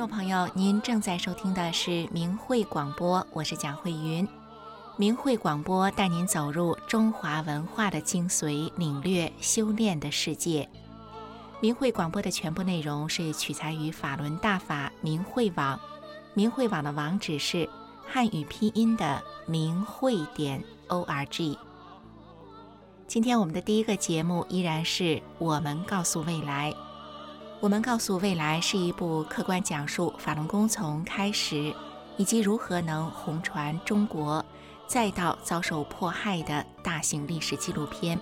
听众朋友，您正在收听的是明慧广播，我是蒋慧云。明慧广播带您走入中华文化的精髓，领略修炼的世界。明慧广播的全部内容是取材于法轮大法明慧网，明慧网的网址是汉语拼音的明慧点 o r g。今天我们的第一个节目依然是我们告诉未来。我们告诉未来是一部客观讲述法轮功从开始以及如何能红传中国，再到遭受迫害的大型历史纪录片。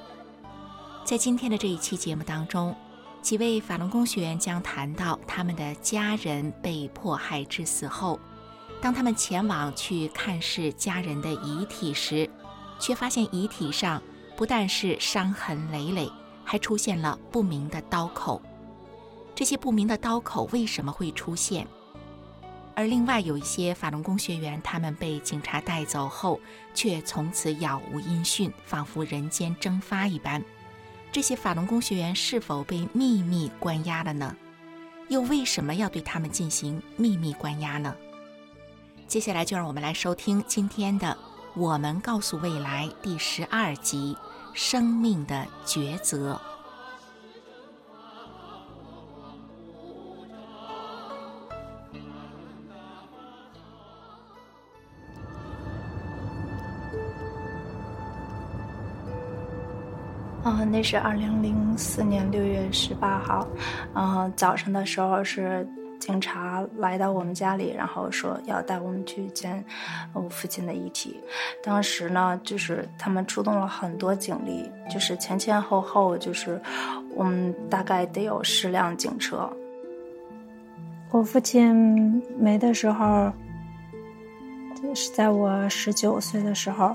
在今天的这一期节目当中。几位法轮功学员将谈到他们的家人被迫害致死后，当他们前往去看视家人的遗体时，却发现遗体上不但是伤痕累累，还出现了不明的刀口。这些不明的刀口为什么会出现？而另外有一些法轮功学员，他们被警察带走后，却从此杳无音讯，仿佛人间蒸发一般。这些法轮功学员是否被秘密关押了呢？又为什么要对他们进行秘密关押呢？接下来就让我们来收听今天的《我们告诉未来》第十二集：生命的抉择。嗯，那是二零零四年六月十八号，嗯，早上的时候是警察来到我们家里，然后说要带我们去见我父亲的遗体。当时呢，就是他们出动了很多警力，就是前前后后，就是我们大概得有十辆警车。我父亲没的时候，是在我十九岁的时候，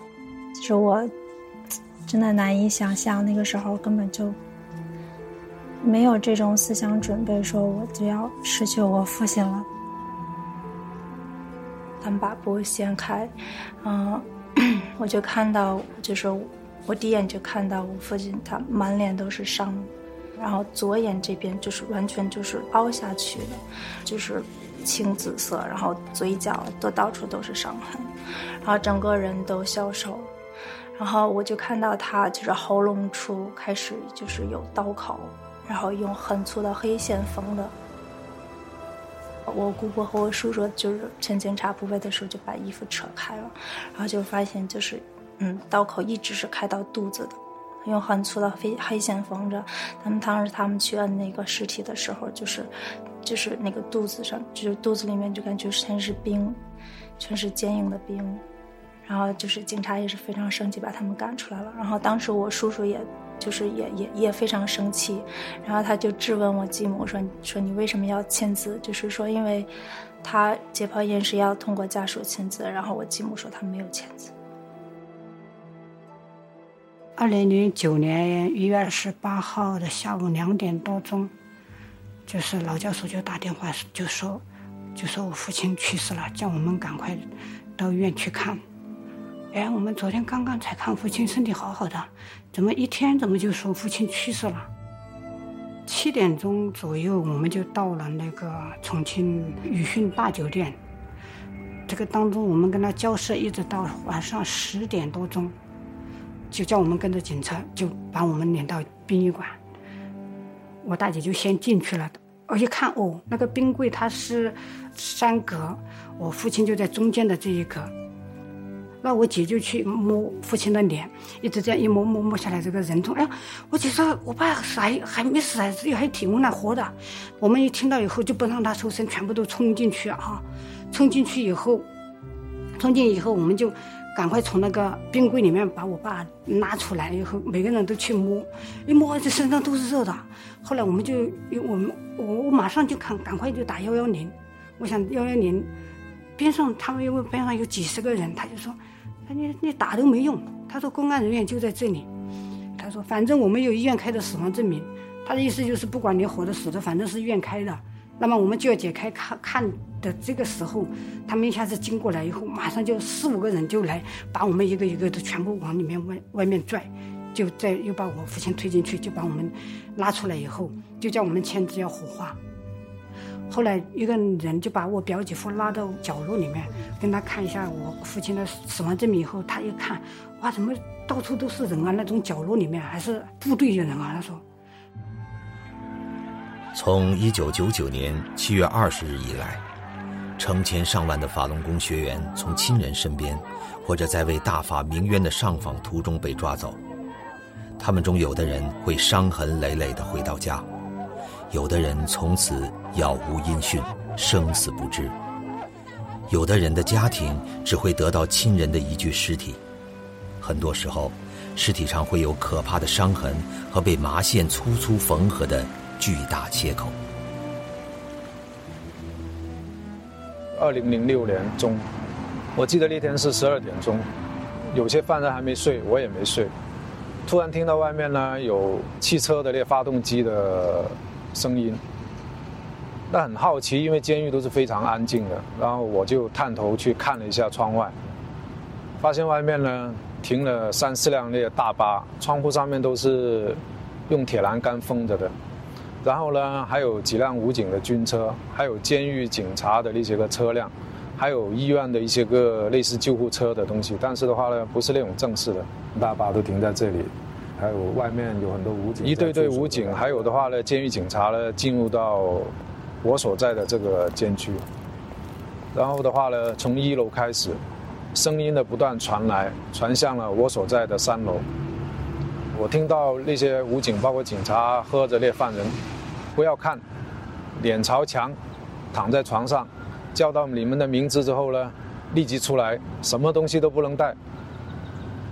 就是我。真的难以想象，那个时候根本就没有这种思想准备，说我就要失去我父亲了。他们把布掀开，嗯，我就看到，就是我第一眼就看到我父亲，他满脸都是伤，然后左眼这边就是完全就是凹下去的，就是青紫色，然后嘴角都到处都是伤痕，然后整个人都消瘦。然后我就看到他就是喉咙处开始就是有刀口，然后用很粗的黑线缝的。我姑姑和我叔叔就是趁警察不备的时候就把衣服扯开了，然后就发现就是嗯刀口一直是开到肚子的，用很粗的黑黑线缝着。他们当时他们去摁那个尸体的时候，就是就是那个肚子上就是肚子里面就感觉全是冰，全是坚硬的冰。然后就是警察也是非常生气，把他们赶出来了。然后当时我叔叔也，就是也也也非常生气，然后他就质问我继母说：“说你为什么要签字？就是说，因为，他解剖验尸要通过家属签字。”然后我继母说他没有签字。二零零九年一月二十八号的下午两点多钟，就是老教授就打电话就说，就说我父亲去世了，叫我们赶快到医院去看。哎，我们昨天刚刚才看父亲身体好好的，怎么一天怎么就说父亲去世了？七点钟左右我们就到了那个重庆宇讯大酒店。这个当中我们跟他交涉一直到晚上十点多钟，就叫我们跟着警察就把我们领到殡仪馆。我大姐就先进去了，我一看哦，那个冰柜它是三格，我父亲就在中间的这一格。那我姐就去摸父亲的脸，一直这样一摸摸摸下来，这个人中，哎呀，我姐说我爸还还没死啊，只有还挺温呢，活的。我们一听到以后就不让他出声，全部都冲进去啊！冲进去以后，冲进以后，我们就赶快从那个冰柜里面把我爸拉出来，以后每个人都去摸，一摸这身上都是热的。后来我们就，我们我我马上就看，赶快就打幺幺零。我想幺幺零边上他们因为边上有几十个人，他就说。你你打都没用，他说公安人员就在这里，他说反正我们有医院开的死亡证明，他的意思就是不管你活的死的，反正是医院开的，那么我们就要解开看看的这个时候，他们一下子经过来以后，马上就四五个人就来把我们一个一个的全部往里面外外面拽，就再又把我父亲推进去，就把我们拉出来以后，就叫我们签字要火化，后来一个人就把我表姐夫拉到角落里面，跟他看一下我父亲的死亡证明以后，他一看，哇，怎么到处都是人啊？那种角落里面还是部队的人啊？他说。从一九九九年七月二十日以来，成千上万的法轮功学员从亲人身边，或者在为大法鸣冤的上访途中被抓走。他们中有的人会伤痕累累地回到家，有的人从此杳无音讯，生死不知。有的人的家庭只会得到亲人的一具尸体，很多时候，尸体上会有可怕的伤痕和被麻线粗粗缝合的巨大切口。二零零六年中，我记得那天是十二点钟，有些犯人还没睡，我也没睡。突然听到外面呢有汽车的那发动机的声音，那很好奇，因为监狱都是非常安静的，然后我就探头去看了一下窗外，发现外面呢停了三四辆那个大巴，窗户上面都是用铁栏杆封着的，然后呢还有几辆武警的军车，还有监狱警察的那些个车辆。还有医院的一些个类似救护车的东西，但是的话呢，不是那种正式的，大巴都停在这里，还有外面有很多武警，一队队武警，还有的话呢，监狱警察呢进入到我所在的这个监区，然后的话呢，从一楼开始，声音的不断传来，传向了我所在的三楼，我听到那些武警包括警察喝着那犯人，不要看，脸朝墙，躺在床上。叫到你们的名字之后呢，立即出来，什么东西都不能带。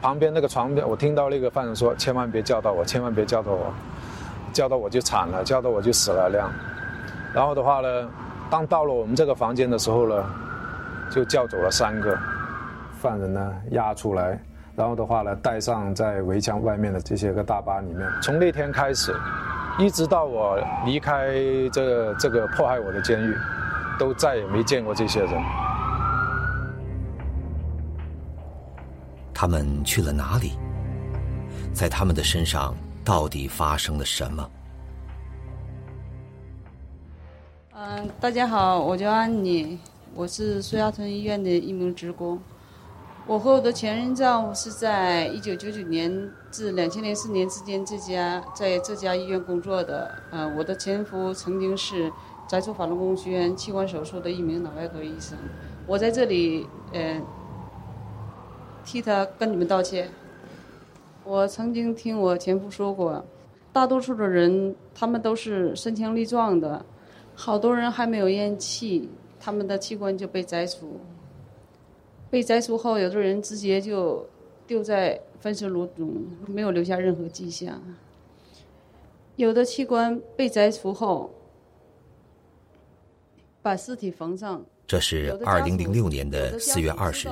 旁边那个床边，我听到那个犯人说：“千万别叫到我，千万别叫到我，叫到我就惨了，叫到我就死了。”那样。然后的话呢，当到了我们这个房间的时候呢，就叫走了三个犯人呢，押出来，然后的话呢，带上在围墙外面的这些个大巴里面。从那天开始，一直到我离开这这个迫害我的监狱。都再也没见过这些人。他们去了哪里？在他们的身上到底发生了什么？嗯，大家好，我叫安妮，我是苏家屯医院的一名职工。我和我的前任丈夫是在一九九九年至两千零四年之间这家在这家医院工作的。嗯，我的前夫曾经是。摘除法轮功学员器官手术的一名脑外科医生，我在这里呃替他跟你们道歉。我曾经听我前夫说过，大多数的人他们都是身强力壮的，好多人还没有咽气，他们的器官就被摘除。被摘除后，有的人直接就丢在焚尸炉中，没有留下任何迹象。有的器官被摘除后。把尸体缝上。这是二零零六年的四月二十日，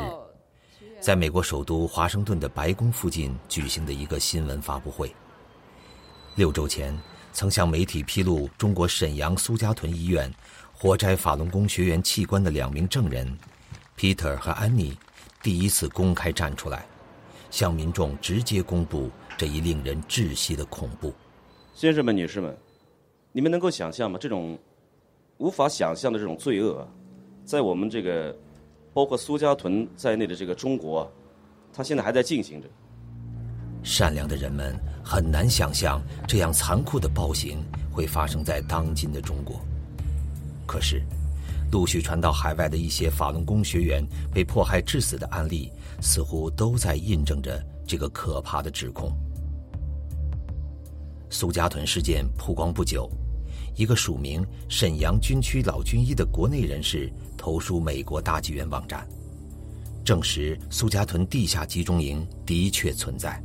在美国首都华盛顿的白宫附近举行的一个新闻发布会。六周前，曾向媒体披露中国沈阳苏家屯医院活摘法轮功学员器官的两名证人，Peter 和安妮，第一次公开站出来，向民众直接公布这一令人窒息的恐怖。先生们、女士们，你们能够想象吗？这种。无法想象的这种罪恶，在我们这个包括苏家屯在内的这个中国，它现在还在进行着。善良的人们很难想象这样残酷的暴行会发生在当今的中国。可是，陆续传到海外的一些法轮功学员被迫害致死的案例，似乎都在印证着这个可怕的指控。苏家屯事件曝光不久。一个署名沈阳军区老军医的国内人士投书美国大纪元网站，证实苏家屯地下集中营的确存在。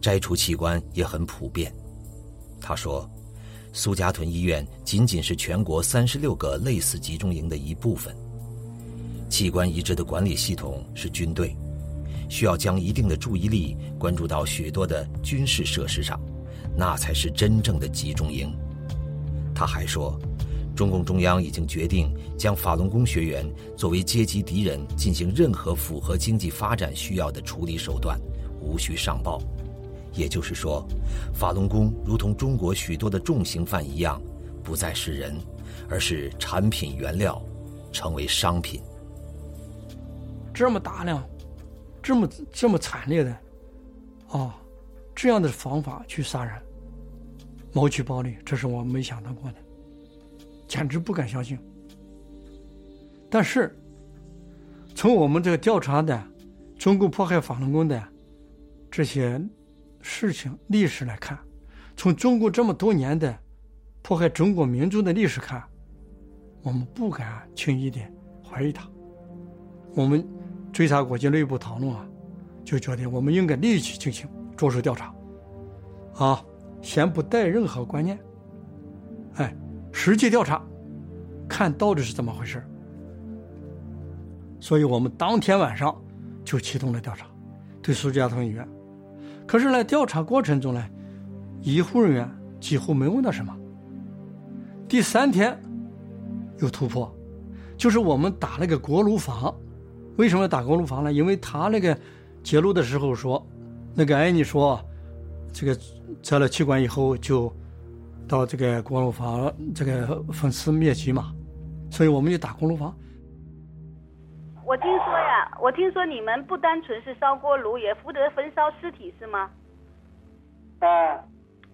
摘除器官也很普遍。他说，苏家屯医院仅仅是全国三十六个类似集中营的一部分。器官移植的管理系统是军队，需要将一定的注意力关注到许多的军事设施上，那才是真正的集中营。他还说，中共中央已经决定将法轮功学员作为阶级敌人进行任何符合经济发展需要的处理手段，无需上报。也就是说，法轮功如同中国许多的重刑犯一样，不再是人，而是产品原料，成为商品。这么大量，这么这么惨烈的，啊，这样的方法去杀人，谋取暴利，这是我没想到过的，简直不敢相信。但是，从我们这个调查的中共迫害法轮功的这些事情历史来看，从中国这么多年的迫害中国民族的历史看，我们不敢轻易的怀疑他。我们。追查国际内部讨论啊，就觉得我们应该立即进行着手调查，啊，先不带任何观念，哎，实际调查，看到底是怎么回事所以我们当天晚上就启动了调查，对苏家屯医院。可是呢，调查过程中呢，医护人员几乎没问到什么。第三天有突破，就是我们打了个锅炉房。为什么打锅炉房呢？因为他那个揭露的时候说，那个艾妮说，这个摘了气管以后就到这个锅炉房这个分尸灭迹嘛，所以我们就打锅炉房。我听说呀，我听说你们不单纯是烧锅炉，也负责焚烧尸体是吗？啊。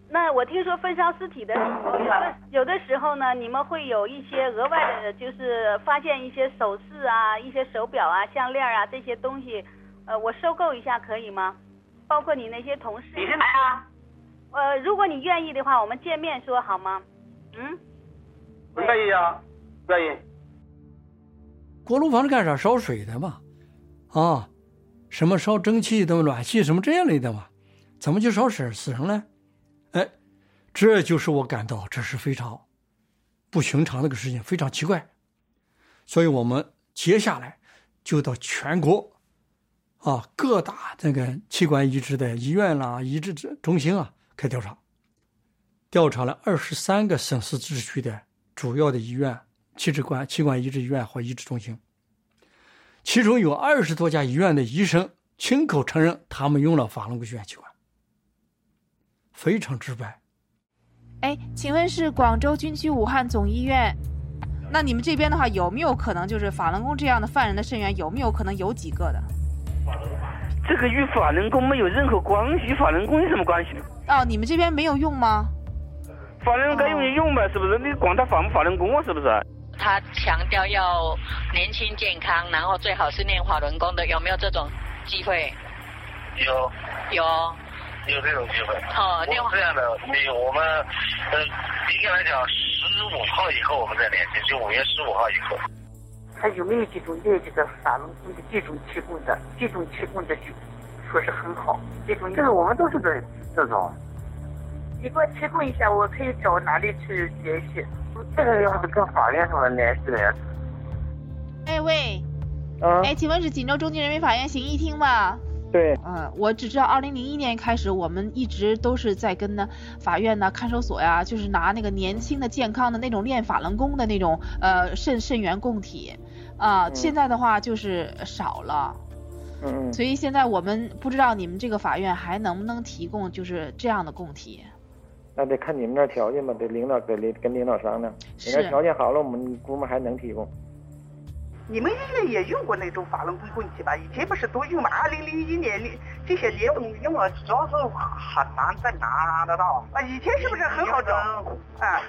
那我听说焚烧尸体的时候，有的有的时候呢，你们会有一些额外的，就是发现一些首饰啊、一些手表啊、项链啊这些东西，呃，我收购一下可以吗？包括你那些同事。你是来啊？呃，如果你愿意的话，我们见面说好吗？嗯。不愿意啊，愿意。锅炉房是干啥？烧水的嘛，啊，什么烧蒸汽的暖气什么这样类的嘛，怎么就烧死死人了？哎，这就是我感到这是非常不寻常的一个事情，非常奇怪。所以我们接下来就到全国啊各大这个器官移植的医院啦、移植中心啊开调查，调查了二十三个省市自治区的主要的医院、器官器官移植医院或移植中心，其中有二十多家医院的医生亲口承认，他们用了法轮功血器官。非常直白。哎，请问是广州军区武汉总医院？那你们这边的话，有没有可能就是法轮功这样的犯人的肾源有没有可能有几个的？这个与法轮功没有任何关系，法轮功有什么关系呢？哦，你们这边没有用吗？法轮功该用就用呗，是不是？你管他法不法轮功啊，是不是？他强调要年轻健康，然后最好是练法轮功的，有没有这种机会？有。有。有这种机会哦，这样的，你我们呃，应该来讲，十五号以后我们再联系，就五月十五号以后。还有没有这种练这个法轮功的这种提供的，这种提供的就说是很好，这种这个我们都是这这种。你给我提供一下，我可以找哪里去联系？这个要是跟法院上的联系的呀。哎喂，啊，哎，请问是锦州中级人民法院刑一厅吗？对，嗯，我只知道二零零一年开始，我们一直都是在跟呢法院呢看守所呀，就是拿那个年轻的、健康的那种练法轮功的那种呃肾肾源供体，啊，现在的话就是少了，嗯，所以现在我们不知道你们这个法院还能不能提供就是这样的供体。那得看你们那条件吧，得领导跟领跟领导商量，你那条件好了，我们估摸还能提供。你们医院也用过那种法轮功棍体吧？以前不是都用吗？二零零一年，这些年用了，主要是很难再拿得到。啊，以前是不是很好找？啊，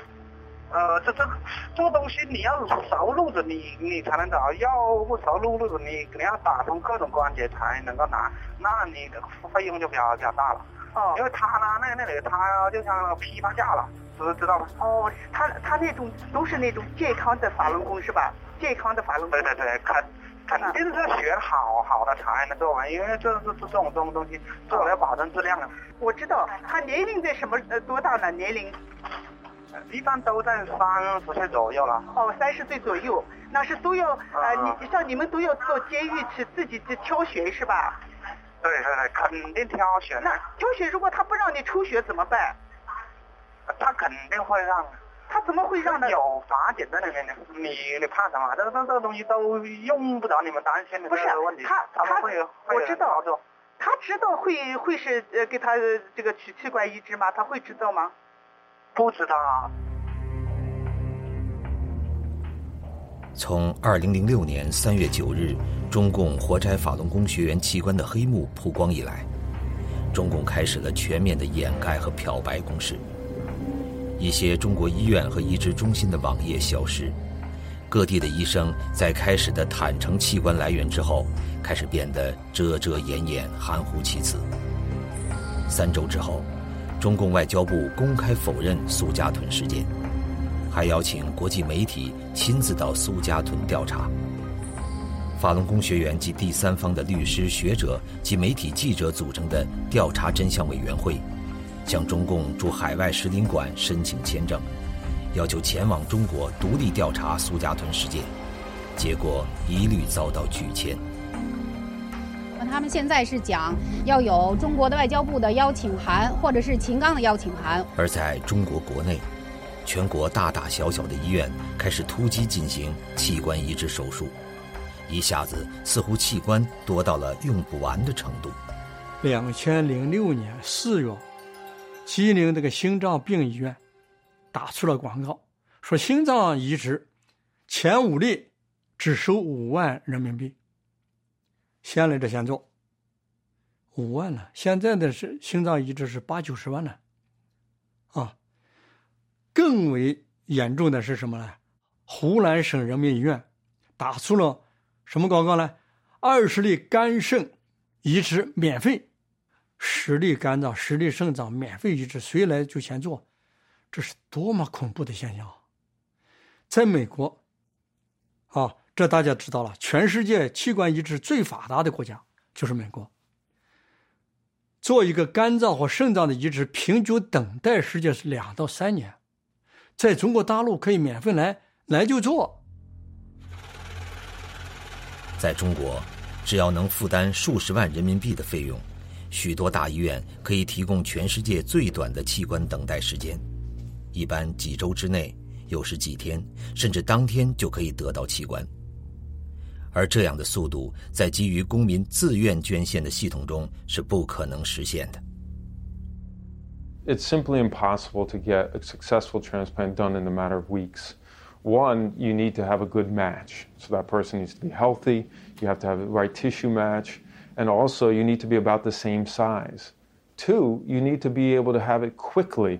呃，这这这东西你要熟路子，你你才能找；要不熟路路子，你肯定要打通各种关节才能够拿，那你的费用就比较比较大了。哦，因为他呢，那那里他就像批发价了，知知道吗？哦，他他那种都是那种健康的法轮功是吧？健康的法律，对对对，肯肯定是选好好的才能做完，因为这这这这种这种东西做了要保证质量的。我知道，他年龄在什么呃多大呢？年龄？一般都在三十岁左右了。哦，三十岁左右，那是都要呃，你像你们都要到监狱去自己去挑选是吧？对对对，肯定挑选。那挑选如果他不让你抽血怎么办？他肯定会让。他怎么会让呢？有法检在那边的，你你怕什么？这这这个东西都用不着你们担心的不是问题。他他会我知道，他知道会会是呃给他这个取器官移植吗？他会知道吗？不知道。从二零零六年三月九日中共活摘法轮功学员器官的黑幕曝光以来，中共开始了全面的掩盖和漂白攻势。一些中国医院和移植中心的网页消失，各地的医生在开始的坦诚器官来源之后，开始变得遮遮掩掩、含糊其辞。三周之后，中共外交部公开否认苏家屯事件。还邀请国际媒体亲自到苏家屯调查。法轮功学员及第三方的律师、学者及媒体记者组成的调查真相委员会，向中共驻海外使领馆申请签证，要求前往中国独立调查苏家屯事件，结果一律遭到拒签。那他们现在是讲要有中国的外交部的邀请函，或者是秦刚的邀请函。而在中国国内。全国大大小小的医院开始突击进行器官移植手术，一下子似乎器官多到了用不完的程度。两千零六年四月，吉林这个心脏病医院打出了广告，说心脏移植前五例只收五万人民币。先来者先做，五万了。现在的是心脏移植是八九十万了，啊。更为严重的是什么呢？湖南省人民医院打出了什么广告呢？二十例肝肾移植免费，实力肝脏、实力肾脏免费移植，谁来就先做，这是多么恐怖的现象！在美国，啊，这大家知道了，全世界器官移植最发达的国家就是美国。做一个肝脏或肾脏的移植，平均等待时间是两到三年。在中国大陆可以免费来来就做。在中国，只要能负担数十万人民币的费用，许多大医院可以提供全世界最短的器官等待时间，一般几周之内，有时几天，甚至当天就可以得到器官。而这样的速度，在基于公民自愿捐献的系统中是不可能实现的。it's simply impossible to get a successful transplant done in a matter of weeks. One, you need to have a good match. So that person needs to be healthy, you have to have the right tissue match, and also you need to be about the same size. Two, you need to be able to have it quickly.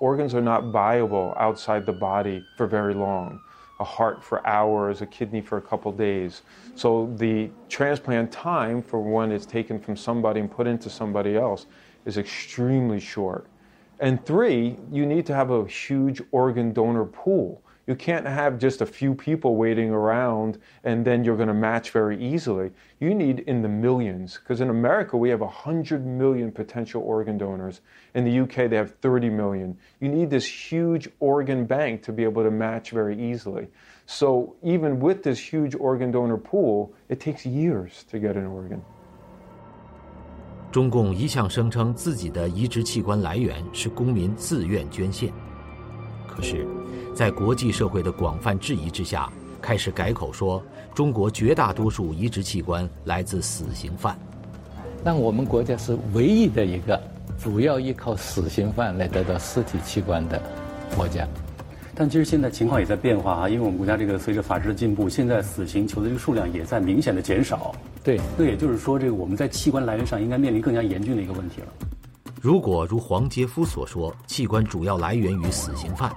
Organs are not viable outside the body for very long. A heart for hours, a kidney for a couple days. So the transplant time for when it's taken from somebody and put into somebody else is extremely short. And three, you need to have a huge organ donor pool. You can't have just a few people waiting around and then you're going to match very easily. You need in the millions, because in America we have 100 million potential organ donors. In the UK they have 30 million. You need this huge organ bank to be able to match very easily. So even with this huge organ donor pool, it takes years to get an organ. 中共一向声称自己的移植器官来源是公民自愿捐献，可是， 在国际社会的广泛质疑之下，开始改口说中国绝大多数移植器官来自死刑犯。但我们国家是唯一的一个主要依靠死刑犯来得到尸体器官的国家。但其实现在情况也在变化啊，因为我们国家这个随着法治的进步，现在死刑囚的这个数量也在明显的减少。对，那也就是说，这个我们在器官来源上应该面临更加严峻的一个问题了。如果如黄杰夫所说，器官主要来源于死刑犯，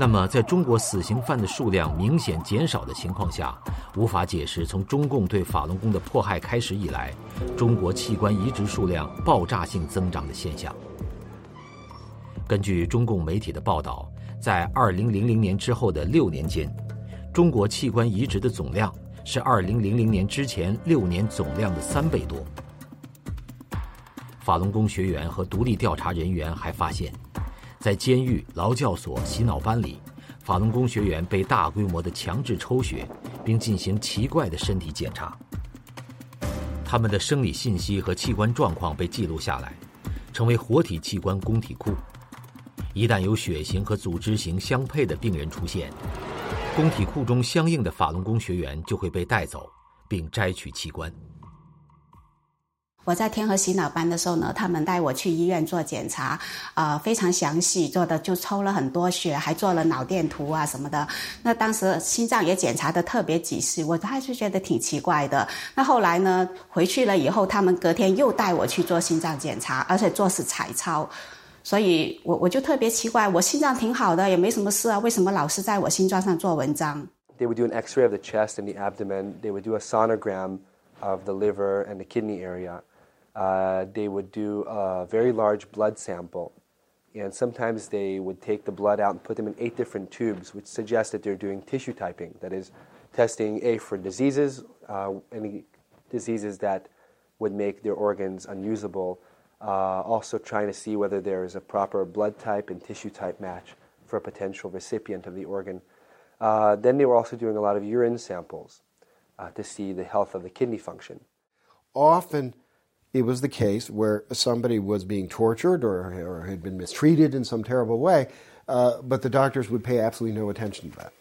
那么在中国死刑犯的数量明显减少的情况下，无法解释从中共对法轮功的迫害开始以来，中国器官移植数量爆炸性增长的现象。根据中共媒体的报道，在2000年之后的六年间，中国器官移植的总量。是二零零零年之前六年总量的三倍多。法轮功学员和独立调查人员还发现，在监狱、劳教所、洗脑班里，法轮功学员被大规模的强制抽血，并进行奇怪的身体检查。他们的生理信息和器官状况被记录下来，成为活体器官供体库。一旦有血型和组织型相配的病人出现，供体库中相应的法轮功学员就会被带走，并摘取器官。我在天河洗脑班的时候呢，他们带我去医院做检查，啊，非常详细，做的就抽了很多血，还做了脑电图啊什么的。那当时心脏也检查的特别仔细，我还是觉得挺奇怪的。那后来呢，回去了以后，他们隔天又带我去做心脏检查，而且做是彩超，所以我我就特别奇怪，我心脏挺好的，也没什么事啊，为什么老是在我心脏上做文章？They would do an X-ray of the chest and the abdomen. They would do a sonogram of the liver and the kidney area. Uh, they would do a very large blood sample. And sometimes they would take the blood out and put them in eight different tubes, which suggests that they're doing tissue typing. That is, testing A for diseases, uh, any diseases that would make their organs unusable. Uh, also, trying to see whether there is a proper blood type and tissue type match for a potential recipient of the organ. Uh, then they were also doing a lot of urine samples uh, to see the health of the kidney function. Often, it was the case where somebody was being tortured or, or had been mistreated in some terrible way, uh, but the doctors would pay absolutely no attention to that.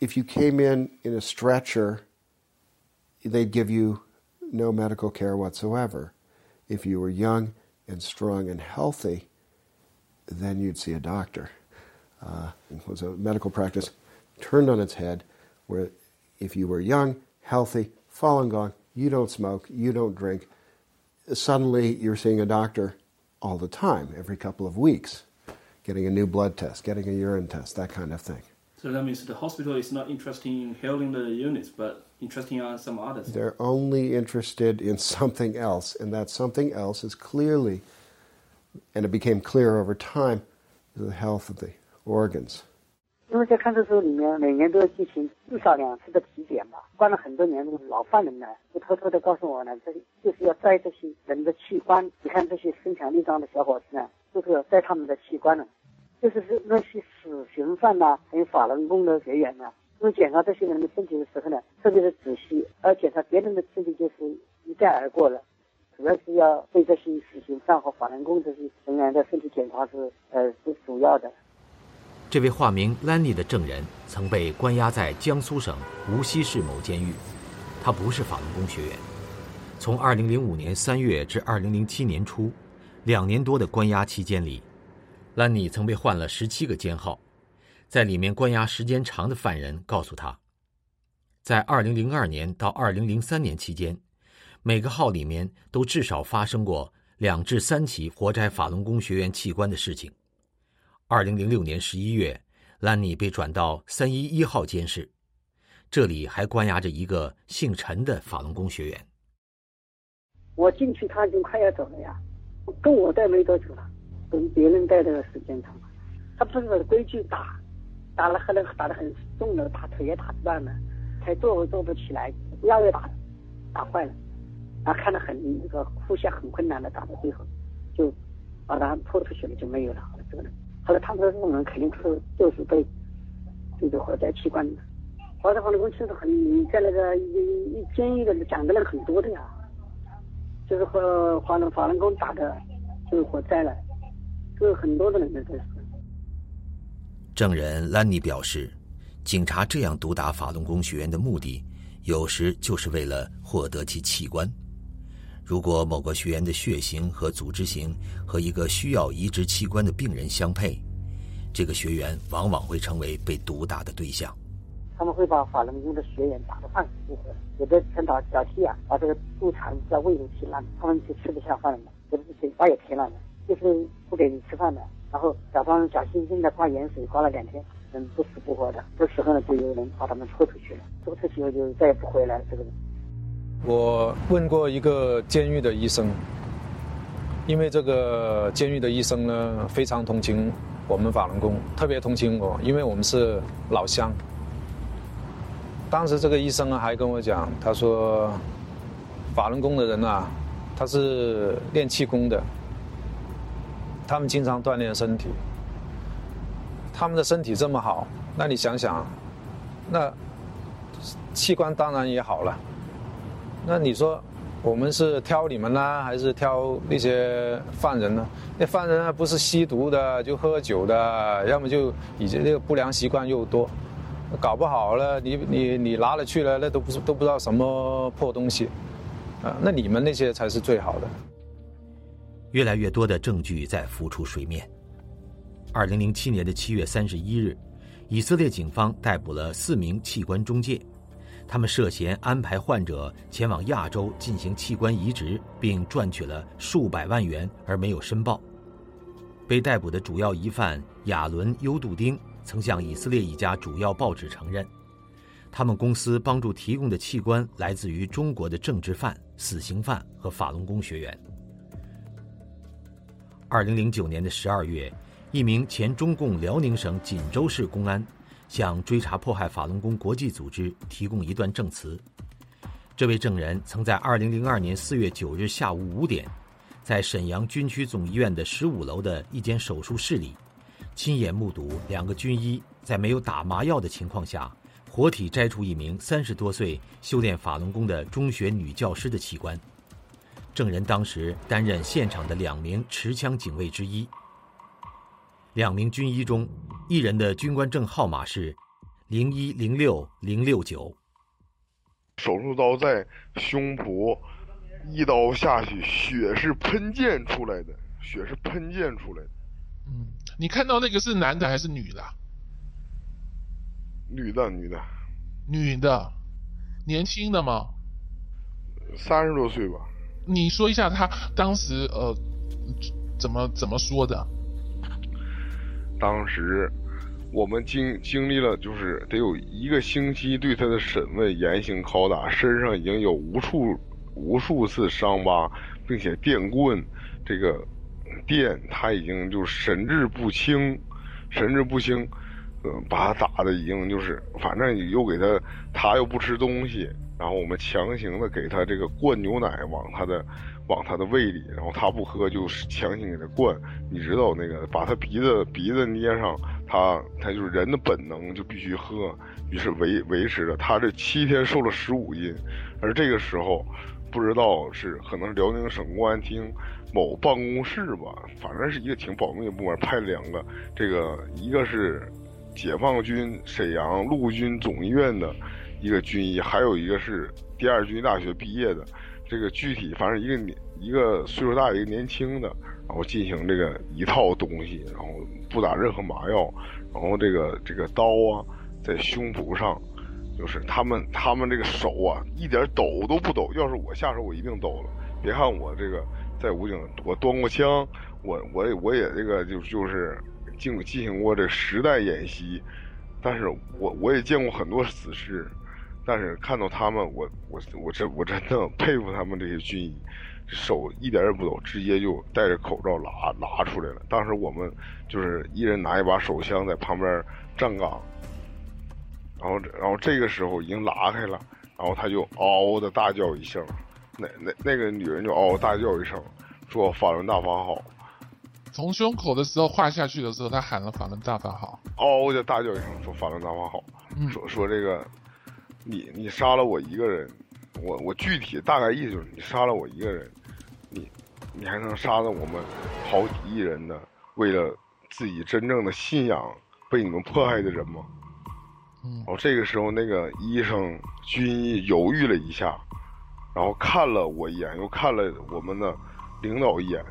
If you came in in a stretcher, they'd give you no medical care whatsoever. If you were young and strong and healthy, then you'd see a doctor. Uh, it was a medical practice turned on its head, where if you were young, healthy, Falun Gong, you don't smoke, you don't drink. Suddenly, you're seeing a doctor all the time, every couple of weeks, getting a new blood test, getting a urine test, that kind of thing. So that means the hospital is not interested in healing the units, but interested in some others. They're only interested in something else, and that something else is clearly, and it became clear over time, the health of the organs. 因为在看守所里面，每年都要进行至少两次的体检吧。关了很多年的老犯人呢，就偷偷的告诉我呢，这就是要摘这些人的器官。你看这些身强力壮的小伙子呢，就是要摘他们的器官了。就是是那些死刑犯呐，还有法轮功的学员呐，因为检查这些人的身体的时候呢，特别的仔细，而检查别人的身体就是一带而过了。主要是要对这些死刑犯和法轮功这些人员的身体检查是呃是主要的。这位化名兰尼的证人曾被关押在江苏省无锡市某监狱，他不是法轮功学员。从2005年3月至2007年初，两年多的关押期间里，兰尼曾被换了17个监号。在里面关押时间长的犯人告诉他，在2002年到2003年期间，每个号里面都至少发生过两至三起活摘法轮功学员器官的事情。二零零六年十一月，兰尼被转到三一一号监室，这里还关押着一个姓陈的法轮功学员。我进去，他已经快要走了呀，跟我待没多久了，跟别人待的时间长了。他不是规矩打，打了后来打得很重了，打腿也打断了，才坐坐不起来，腰也打打坏了，然后看得很那个呼吸很困难的，打到最后就把他拖出去了，就没有了，这个人。后来他们这种人肯定是就是被这个火灾器官的，活摘法轮功其实很在那个一一监狱里讲的人很多的呀，就是和法轮法轮功打的，就是火灾了，就是很多的人在这是。证人兰尼表示，警察这样毒打法轮功学员的目的，有时就是为了获得其器官。如果某个学员的血型和组织型和一个需要移植器官的病人相配，这个学员往往会成为被毒打的对象。他们会把法轮功的学员打得半死不活，有的拳打脚踢啊，把这个肚肠在胃里踢烂，他们就吃不下饭了，有的是嘴巴也贴烂了，就是不给你吃饭的，然后假装假惺惺的挂盐水，挂了两天，人不死不活的，这时候呢就有人把他们拖出去了，拖出去以后就再也不回来了，这个人。我问过一个监狱的医生，因为这个监狱的医生呢非常同情我们法轮功，特别同情我，因为我们是老乡。当时这个医生啊还跟我讲，他说法轮功的人啊，他是练气功的，他们经常锻炼身体，他们的身体这么好，那你想想，那器官当然也好了。那你说，我们是挑你们呢，还是挑那些犯人呢？那犯人啊，不是吸毒的，就喝酒的，要么就以前那个不良习惯又多，搞不好了，你你你拿了去了，那都不是都不知道什么破东西。啊，那你们那些才是最好的。越来越多的证据在浮出水面。二零零七年的七月三十一日，以色列警方逮捕了四名器官中介，他们涉嫌安排患者前往亚洲进行器官移植，并赚取了数百万元而没有申报。被逮捕的主要疑犯亚伦·优杜丁曾向以色列一家主要报纸承认，他们公司帮助提供的器官来自于中国的政治犯、死刑犯和法轮功学员。二零零九年的十二月。一名前中共辽宁省锦州市公安向追查迫害法轮功国际组织提供一段证词。这位证人曾在2002年4月9日下午五点，在沈阳军区总医院的十五楼的一间手术室里，亲眼目睹两个军医在没有打麻药的情况下，活体摘除一名三十多岁修炼法轮功的中学女教师的器官。证人当时担任现场的两名持枪警卫之一。两名军医中，一人的军官证号码是零一零六零六九。手术刀在胸脯，一刀下去，血是喷溅出来的，血是喷溅出来的。嗯，你看到那个是男的还是女的？女的，女的。女的，年轻的吗？三十多岁吧。你说一下他当时呃，怎么怎么说的？当时我们经经历了，就是得有一个星期对他的审问、严刑拷打，身上已经有无数无数次伤疤，并且电棍这个电他已经就神志不清，神志不清，呃，把他打的已经就是，反正又给他，他又不吃东西，然后我们强行的给他这个灌牛奶往他的。往他的胃里，然后他不喝，就强行给他灌。你知道那个，把他鼻子鼻子捏上，他他就是人的本能，就必须喝。于是维维持着他这七天瘦了十五斤。而这个时候，不知道是可能是辽宁省公安厅某办公室吧，反正是一个挺保密的部门，派两个，这个一个是解放军沈阳陆军总医院的一个军医，还有一个是第二军大学毕业的。这个具体，反正一个年一个岁数大，一个年轻的，然后进行这个一套东西，然后不打任何麻药，然后这个这个刀啊，在胸脯上，就是他们他们这个手啊，一点抖都不抖。要是我下手，我一定抖了。别看我这个在武警，我端过枪，我我也我也这个就就是进进行过这实弹演习，但是我我也见过很多死尸。但是看到他们，我我我真我真的佩服他们这些军医，手一点也不抖，直接就戴着口罩拉拉出来了。当时我们就是一人拿一把手枪在旁边站岗，然后然后这个时候已经拉开了，然后他就嗷嗷的大叫一声，那那那个女人就嗷嗷大叫一声，说法轮大法好。从胸口的时候画下去的时候，他喊了法轮大法好，嗷嗷的大叫一声，说法轮大法好，说说这个。你你杀了我一个人，我我具体大概意思就是你杀了我一个人，你你还能杀了我们好几亿人的为了自己真正的信仰被你们迫害的人吗？嗯。哦，这个时候那个医生军医犹豫了一下，然后看了我一眼，又看了我们的领导一眼，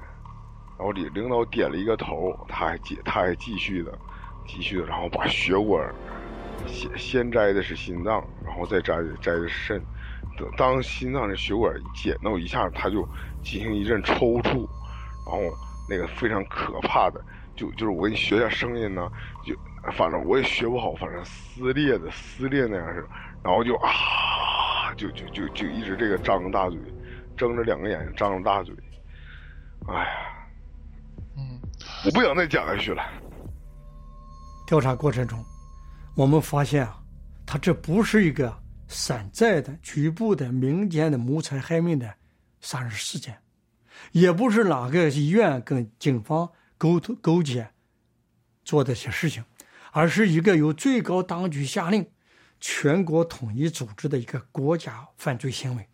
然后领领导点了一个头，他还继他还继续的，继续的，然后把血管。先先摘的是心脏，然后再摘摘的是肾。等当心脏的血管剪到一下，他就进行一阵抽搐，然后那个非常可怕的，就就是我给你学一下声音呢，就反正我也学不好，反正撕裂的撕裂那样式，然后就啊，就就就就一直这个张着大嘴，睁着两个眼睛，张着大嘴。哎呀，嗯，我不想再讲下去了。调查过程中。我们发现啊，他这不是一个山寨的、局部的、民间的谋财害命的杀人事件，也不是哪个医院跟警方勾勾结做这些事情，而是一个由最高当局下令、全国统一组织的一个国家犯罪行为。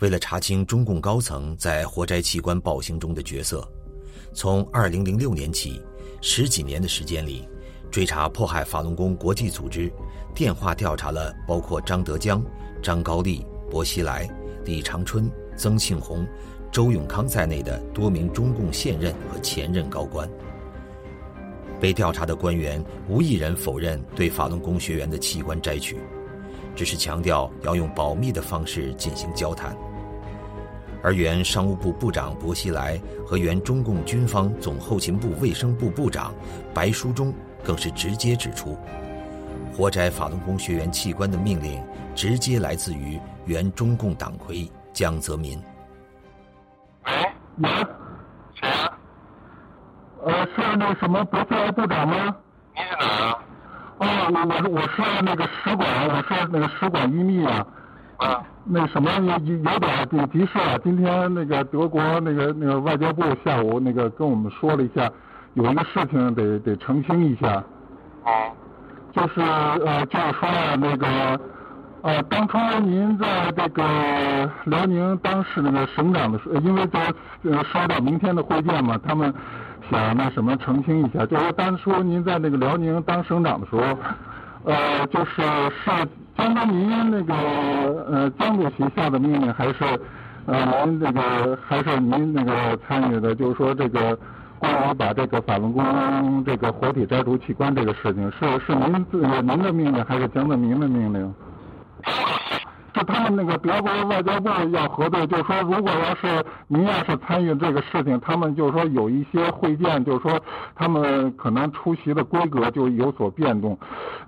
为了查清中共高层在活摘器官暴行中的角色，从二零零六年起，十几年的时间里。追查迫害法轮功国际组织，电话调查了包括张德江、张高丽、薄熙来、李长春、曾庆红、周永康在内的多名中共现任和前任高官。被调查的官员无一人否认对法轮功学员的器官摘取，只是强调要用保密的方式进行交谈。而原商务部部长薄熙来和原中共军方总后勤部卫生部部长白书忠更是直接指出，活摘法轮功学员器官的命令直接来自于原中共党魁江泽民。喂，谁啊？呃，是那什么薄熙来部长吗？你是哪啊？哦，我我我是那个使馆，我是那个使馆一秘啊。啊。那什么有有点这个急事啊！今天那个德国那个那个外交部下午那个跟我们说了一下，有一个事情得得澄清一下。哦。就是呃，就是说那个呃，当初您在这个辽宁当时那个省长的时候，因为在呃收到明天的会见嘛，他们想那什么澄清一下，就是说当初您在那个辽宁当省长的时候，呃，就是是。江泽民那个呃江主席下的命令，还是呃您这个还是您那个参与的？就是说这个关于把这个法轮功这个活体摘除器官这个事情，是是您自您的命令，还是江泽民的命令？是他们那个德国外交部要核对，就是说，如果要是您要是参与这个事情，他们就是说有一些会见，就是说他们可能出席的规格就有所变动，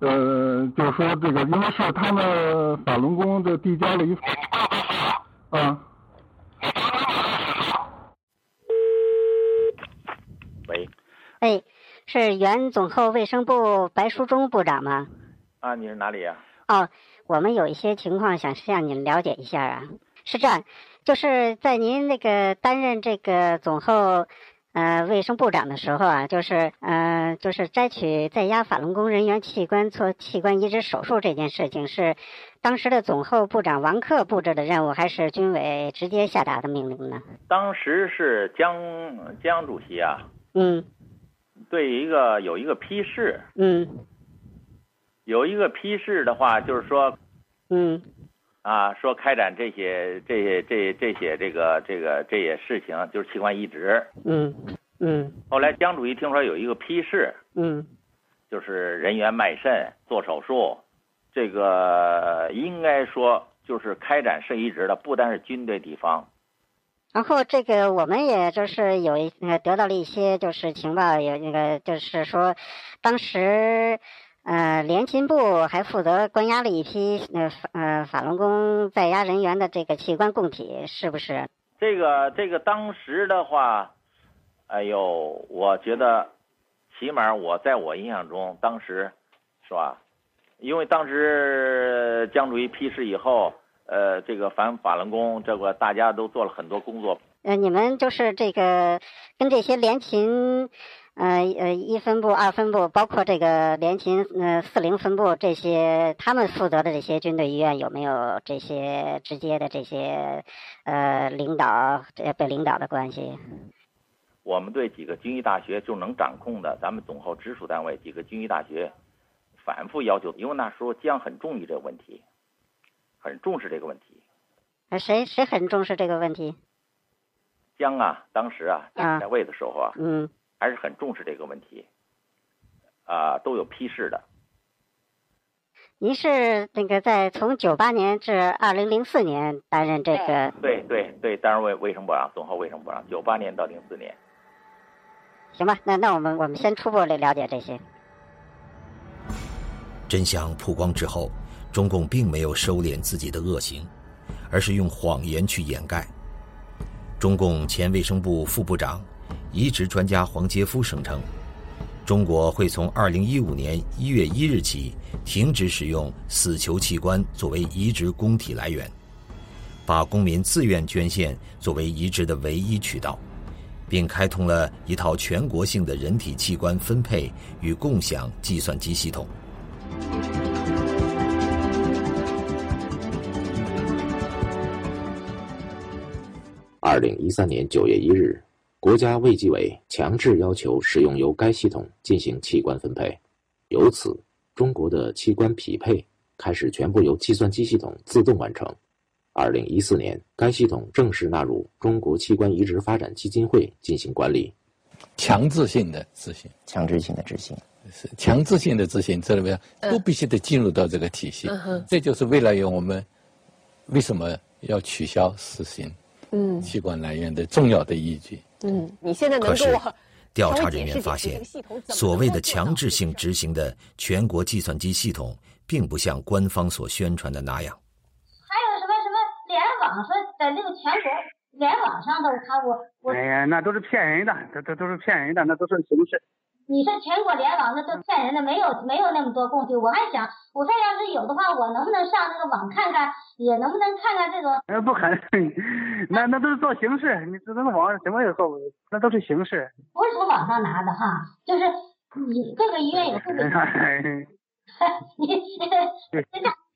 呃，就是说这个，因为是他们法轮功这递交了一，啊。喂。哎，是原总后卫生部白书忠部长吗？啊，你是哪里呀？哦。我们有一些情况想向您了解一下啊，是这样，就是在您那个担任这个总后呃卫生部长的时候啊，就是呃就是摘取在押法轮功人员器官做器官移植手术这件事情，是当时的总后部长王克布置的任务，还是军委直接下达的命令呢？当时是江江主席啊，嗯，对一个有一个批示，嗯。有一个批示的话，就是说，嗯，啊，说开展这些、这些、这、这些这个、这个这些事情，就是器官移植。嗯嗯。后来江主席听说有一个批示，嗯，就是人员卖肾做手术，这个应该说就是开展肾移植的，不单是军队地方。然后这个我们也就是有一得到了一些就是情报，有那个就是说，当时。呃，联勤部还负责关押了一批呃呃法轮功在押人员的这个器官供体，是不是？这个这个当时的话，哎呦，我觉得，起码我在我印象中，当时是吧？因为当时江主席批示以后，呃，这个反法轮功这个大家都做了很多工作。呃，你们就是这个跟这些联勤。呃呃，一分部、二分部，包括这个联勤呃四零分部这些，他们负责的这些军队医院有没有这些直接的这些呃领导被领导的关系？我们对几个军医大学就能掌控的，咱们总后直属单位几个军医大学反复要求，因为那时候江很重视这个问题，很重视这个问题。啊，谁谁很重视这个问题？江啊，当时啊在位的时候啊，嗯。还是很重视这个问题，啊，都有批示的。您是那个在从九八年至二零零四年担任这个？对对对，担任卫卫生部长，综合卫生部长，九八年到零四年。行吧，那那我们我们先初步来了解这些。真相曝光之后，中共并没有收敛自己的恶行，而是用谎言去掩盖。中共前卫生部副部长。移植专家黄杰夫声称，中国会从二零一五年一月一日起停止使用死囚器官作为移植供体来源，把公民自愿捐献作为移植的唯一渠道，并开通了一套全国性的人体器官分配与共享计算机系统。二零一三年九月一日。国家卫计委强制要求使用由该系统进行器官分配，由此，中国的器官匹配开始全部由计算机系统自动完成。二零一四年，该系统正式纳入中国器官移植发展基金会进行管理。强制性的执行，强制性的执行，是强制性的执行，这里面都必须得进入到这个体系。这就是未来有我们为什么要取消实行嗯器官来源的重要的依据。嗯，你现在能可是，调查人员发现，所谓的强制性执行的全国计算机系统，并不像官方所宣传的那样。还有什么什么联网说在那个全国联网上头，他我我哎呀，那都是骗人的，这这都是骗人的，那都是形式。你说全国联网那都骗人的，没有没有那么多工具。我还想，我说要是有的话，我能不能上那个网看看，也能不能看看这个？呃，不可能，那那都是做形式，你这那个网上什么也做不，那都是形式。不是从网上拿的哈，就是你各个医院有各个，你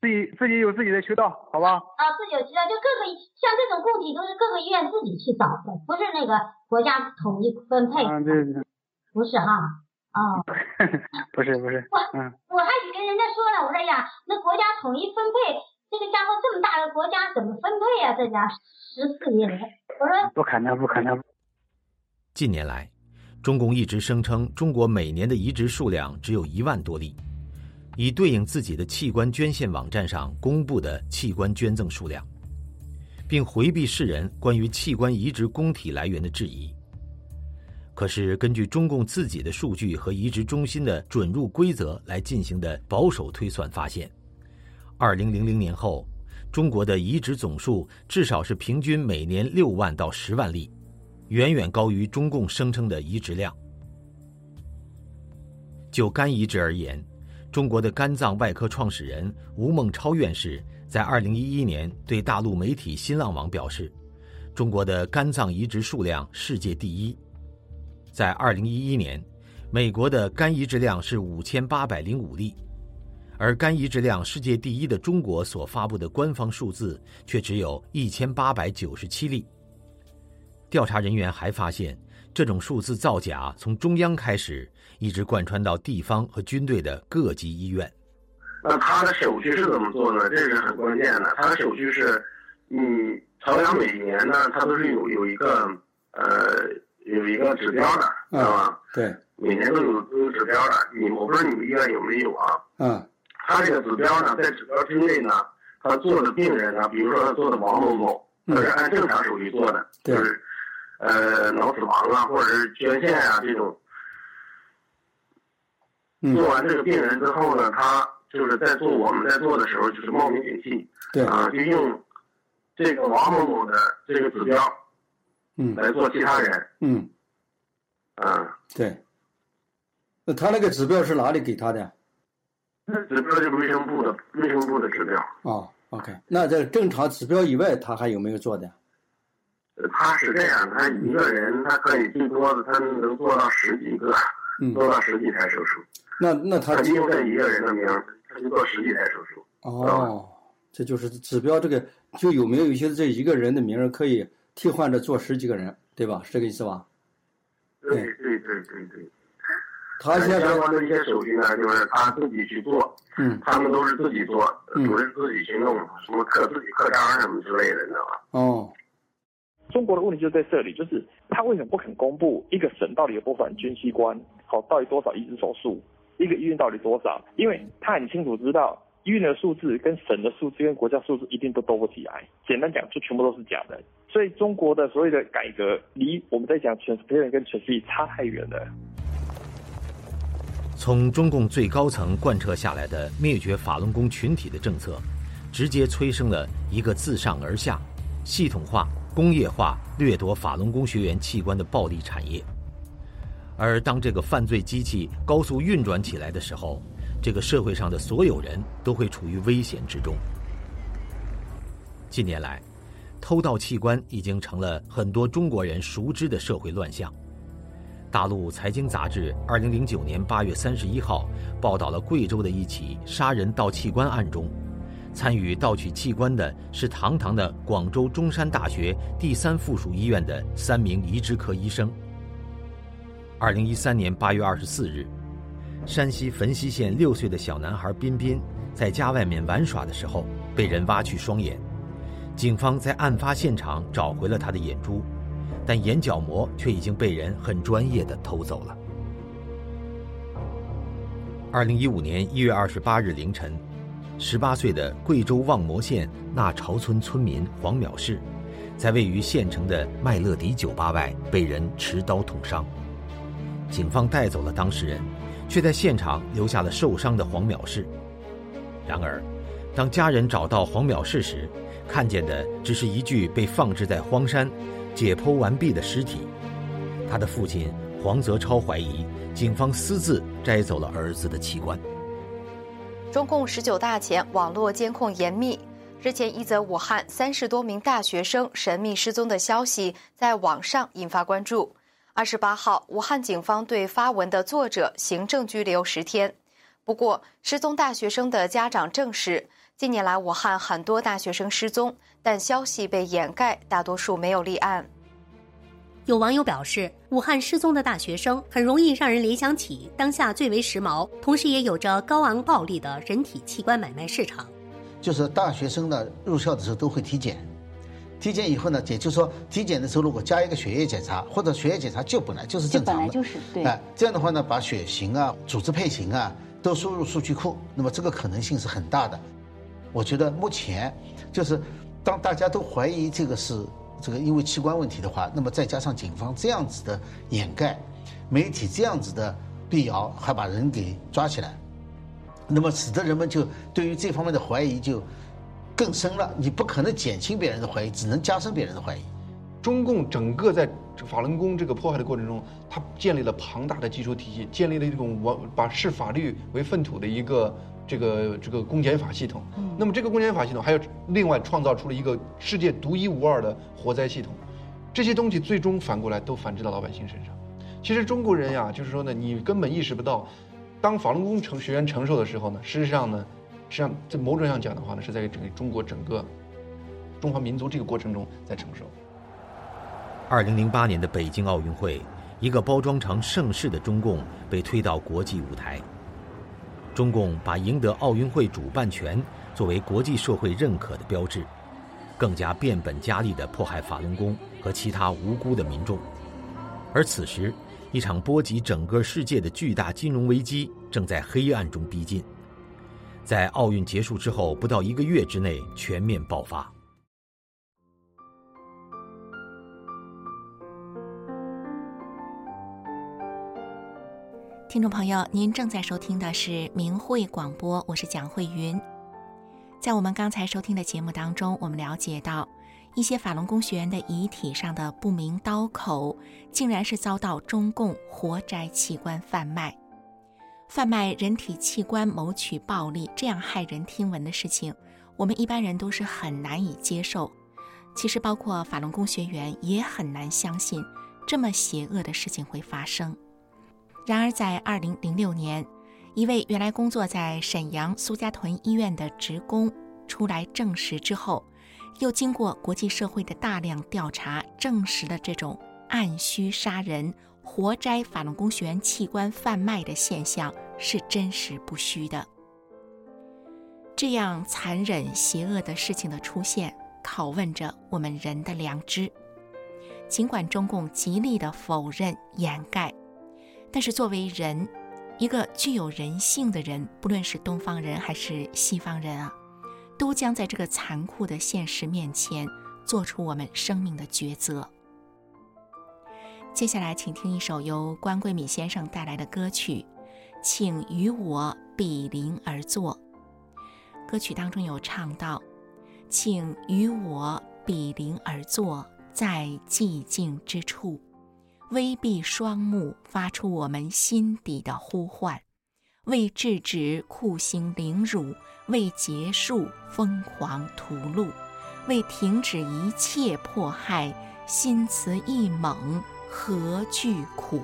自己自己有自己的渠道，好吧？啊，自己有渠道，就各个像这种供体都是各个医院自己去找的，不是那个国家统一分配。啊，对对，不是哈，哦，不是不是，嗯，我还跟人家说了，我说呀，那国家统一分配，这个家伙这么大个国家怎么分配呀、这家十四亿人，我说不可能不可能。近年来，中共一直声称中国每年的移植数量只有一万多例，以对应自己的器官捐献网站上公布的器官捐赠数量，并回避世人关于器官移植供体来源的质疑。可是，根据中共自己的数据和移植中心的准入规则来进行的保守推算发现，二零零零年后，中国的移植总数至少是平均每年六万到十万例，远远高于中共声称的移植量。就肝移植而言，中国的肝脏外科创始人吴孟超院士在二零一一年对大陆媒体新浪网表示，中国的肝脏移植数量世界第一。在二零一一年，美国的肝移植量是五千八百零五例，而肝移植量世界第一的中国所发布的官方数字却只有一千八百九十七例。调查人员还发现，这种数字造假从中央开始，一直贯穿到地方和军队的各级医院。那他的手续是怎么做呢？这是很关键的。他的手续是，嗯，朝阳每年呢，他都是有有一个呃有一个指标的，知道吧？对，每年都有都有指标的。你我不知道你们医院有没有啊？嗯，他这个指标呢，在指标之内呢，他做的病人呢，比如说他做的王某某，他是按正常手续做的，对就是呃脑死亡啊，或者是捐献啊这种。嗯做完这个病人之后呢，他就是在做我们在做的时候，就是冒名顶替，对啊，就用这个王某某的这个指标嗯来做其他人，嗯，啊，对。那他那个指标是哪里给他的？那指标就是卫生部的卫生部的指标，哦，OK。那在正常指标以外，他还有没有做的？呃他是这样，他一个人他可以最多的他能做到十几个，嗯做到十几台手术，那那他他就用这一个人的名儿，他就做十几台手术，哦，这就是指标这个就有没有一些这一个人的名儿可以替换着做十几个人，对吧？是这个意思吧？对对对对对。他现在相关的一些手续呢，就是他自己去做，嗯他们都是自己做，嗯主任自己去弄，什么刻自己刻章什么之类的，你知道吧？哦，中国的问题就在这里，就是他为什么不肯公布一个省到底有多少人捐器官，好，到底多少移植手术，一个医院到底多少？因为他很清楚知道医院的数字跟省的数字跟国家数字一定都兜不起来。简单讲，就全部都是假的。所以中国的所谓的改革，离我们在讲全发展跟全治理差太远了。从中共最高层贯彻下来的灭绝法轮功群体的政策，直接催生了一个自上而下、系统化、工业化掠夺法轮功学员器官的暴力产业。而当这个犯罪机器高速运转起来的时候，这个社会上的所有人都会处于危险之中。近年来，偷盗器官已经成了很多中国人熟知的社会乱象。大陆财经杂志二零零九年八月三十一号报道了贵州的一起杀人盗器官案中，参与盗取器官的是堂堂的广州中山大学第三附属医院的三名移植科医生。二零一三年八月二十四日，山西汾西县六岁的小男孩彬彬在家外面玩耍的时候被人挖去双眼，警方在案发现场找回了他的眼珠，但眼角膜却已经被人很专业的偷走了。二零一五年一月二十八日凌晨，十八岁的贵州望谟县纳潮村村民黄淼氏，在位于县城的麦乐迪酒吧外被人持刀捅伤。警方带走了当事人，却在现场留下了受伤的黄淼氏。然而，当家人找到黄淼氏时，看见的只是一具被放置在荒山、解剖完毕的尸体。他的父亲黄泽超怀疑警方私自摘走了儿子的器官。中共十九大前网络监控严密，日前一则武汉三十多名大学生神秘失踪的消息在网上引发关注。二十八号，武汉警方对发文的作者行政拘留十天。不过，失踪大学生的家长证实，近年来武汉很多大学生失踪，但消息被掩盖，大多数没有立案。有网友表示，武汉失踪的大学生很容易让人联想起当下最为时髦，同时也有着高昂暴利的人体器官买卖市场。就是大学生呢入校的时候都会体检，体检以后呢，也就是说体检的时候如果加一个血液检查，或者血液检查就本来就是正常的，本来就是对。哎，这样的话呢，把血型啊、组织配型啊都输入数据库，那么这个可能性是很大的。我觉得目前就是当大家都怀疑这个是。这个因为器官问题的话，那么再加上警方这样子的掩盖，媒体这样子的辟谣，还把人给抓起来，那么使得人们就对于这方面的怀疑就更深了。你不可能减轻别人的怀疑，只能加深别人的怀疑。中共整个在法轮功这个迫害的过程中，他建立了庞大的技术体系，建立了一种我把视法律为粪土的一个。这个这个公检法系统，那么这个公检法系统还有另外创造出了一个世界独一无二的火灾系统，这些东西最终反过来都反制到老百姓身上。其实中国人呀，就是说呢，你根本意识不到，当法轮功成学员承受的时候呢，事实上呢，实际上在某种意义上讲的话呢，是在整个中国整个中华民族这个过程中在承受。二零零八年的北京奥运会，一个包装成盛世的中共被推到国际舞台。中共把赢得奥运会主办权作为国际社会认可的标志，更加变本加厉地迫害法轮功和其他无辜的民众。而此时，一场波及整个世界的巨大金融危机正在黑暗中逼近，在奥运结束之后不到一个月之内全面爆发。听众朋友，您正在收听的是明慧广播，我是蒋慧云。在我们刚才收听的节目当中，我们了解到，一些法轮功学员的遗体上的不明刀口，竟然是遭到中共活摘器官贩卖、贩卖人体器官谋取暴利，这样骇人听闻的事情，我们一般人都是很难以接受。其实，包括法轮功学员也很难相信这么邪恶的事情会发生。然而，在二零零六年，一位原来工作在沈阳苏家屯医院的职工出来证实之后，又经过国际社会的大量调查，证实了这种按需杀人、活摘法轮功学员器官贩卖的现象是真实不虚的。这样残忍邪恶的事情的出现，拷问着我们人的良知。尽管中共极力的否认、掩盖。但是，作为人，一个具有人性的人，不论是东方人还是西方人啊，都将在这个残酷的现实面前做出我们生命的抉择。接下来，请听一首由关桂敏先生带来的歌曲，请与我比邻而坐。歌曲当中有唱到：“请与我比邻而坐，在寂静之处。”微闭双目，发出我们心底的呼唤，为制止酷刑凌辱，为结束疯狂屠戮，为停止一切迫害，心慈意猛，何惧苦？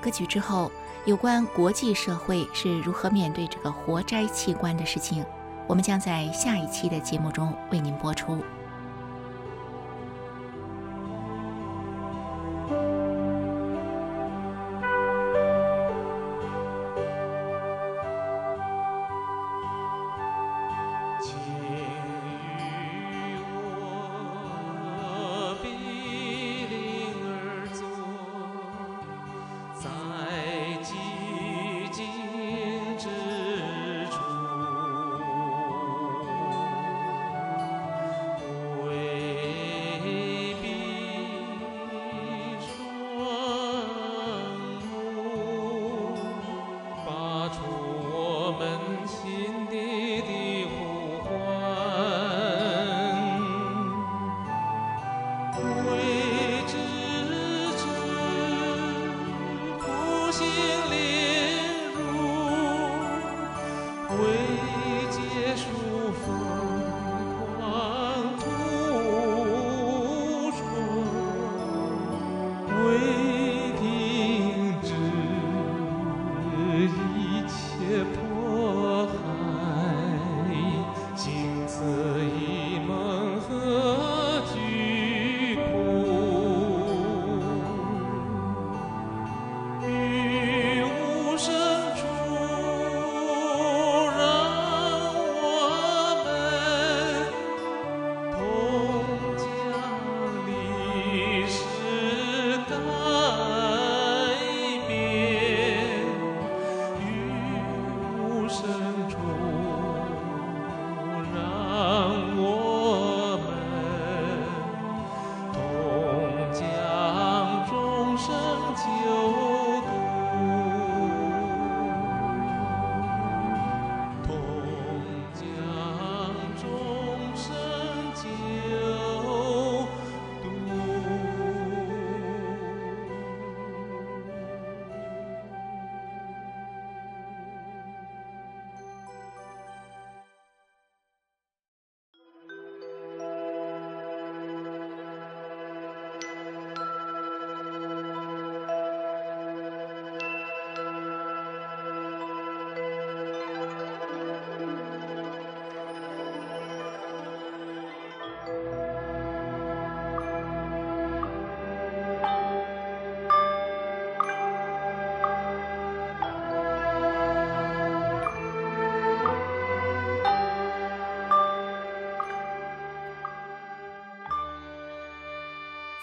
歌曲之后，有关国际社会是如何面对这个活摘器官的事情，我们将在下一期的节目中为您播出。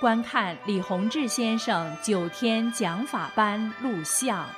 观看李洪志先生九天讲法班录像。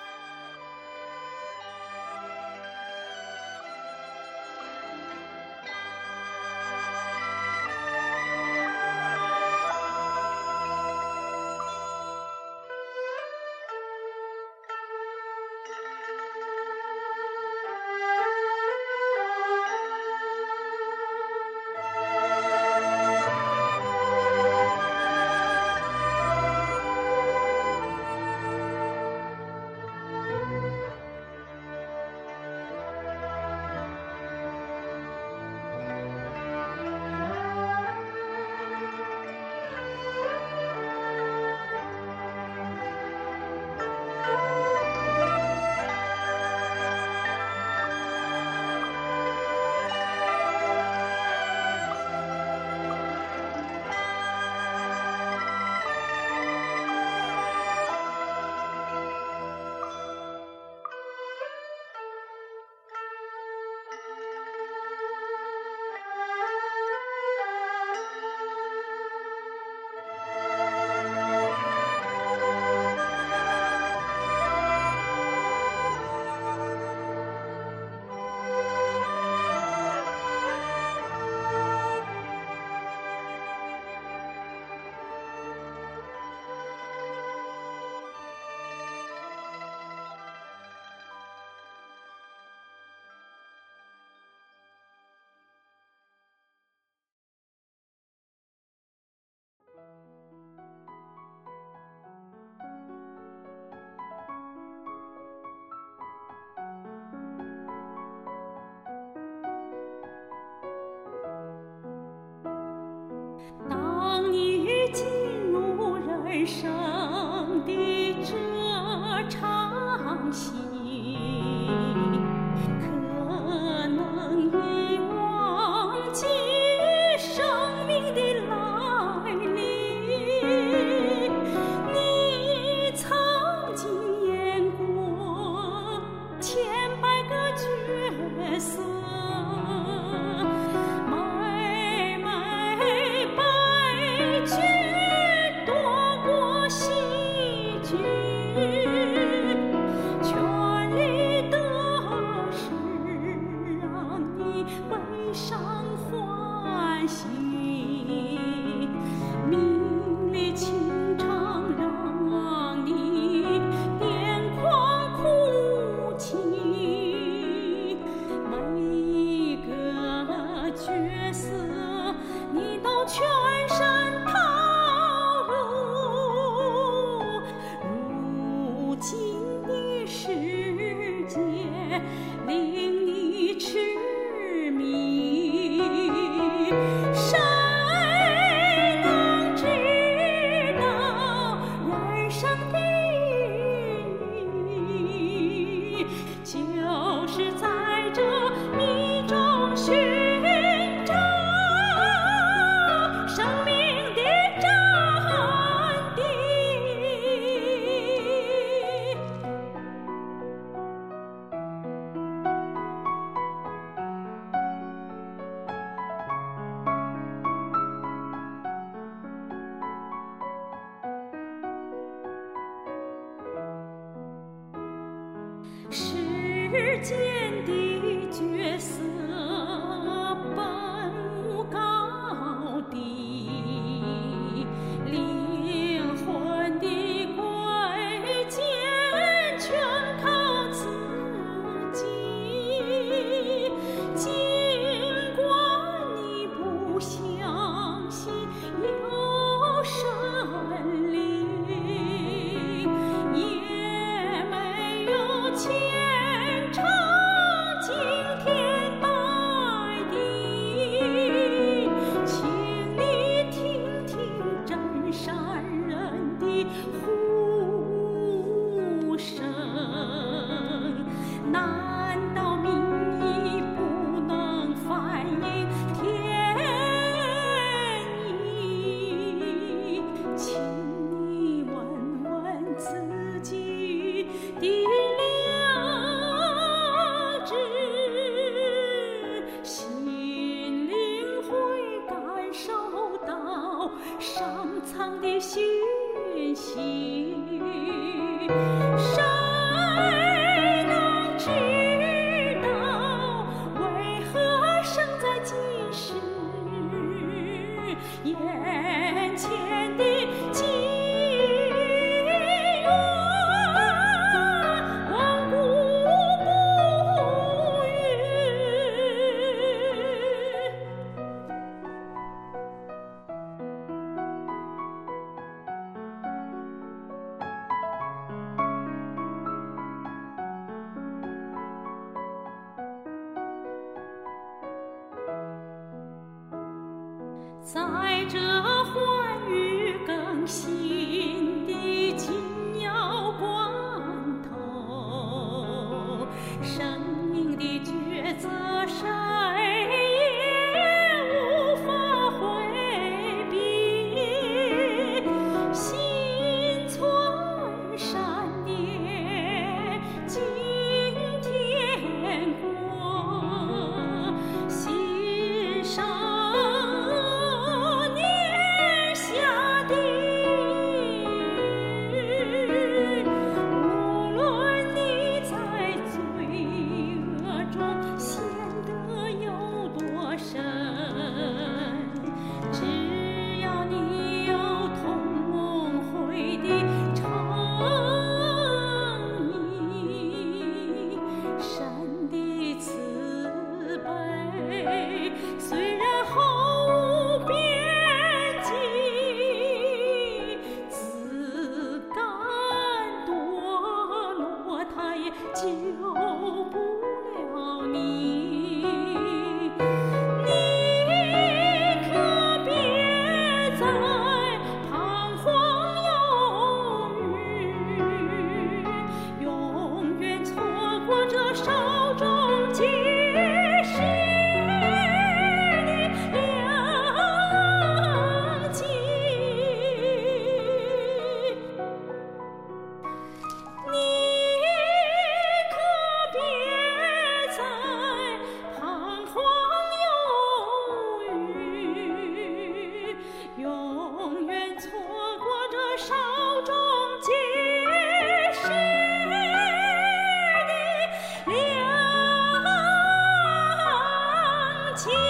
听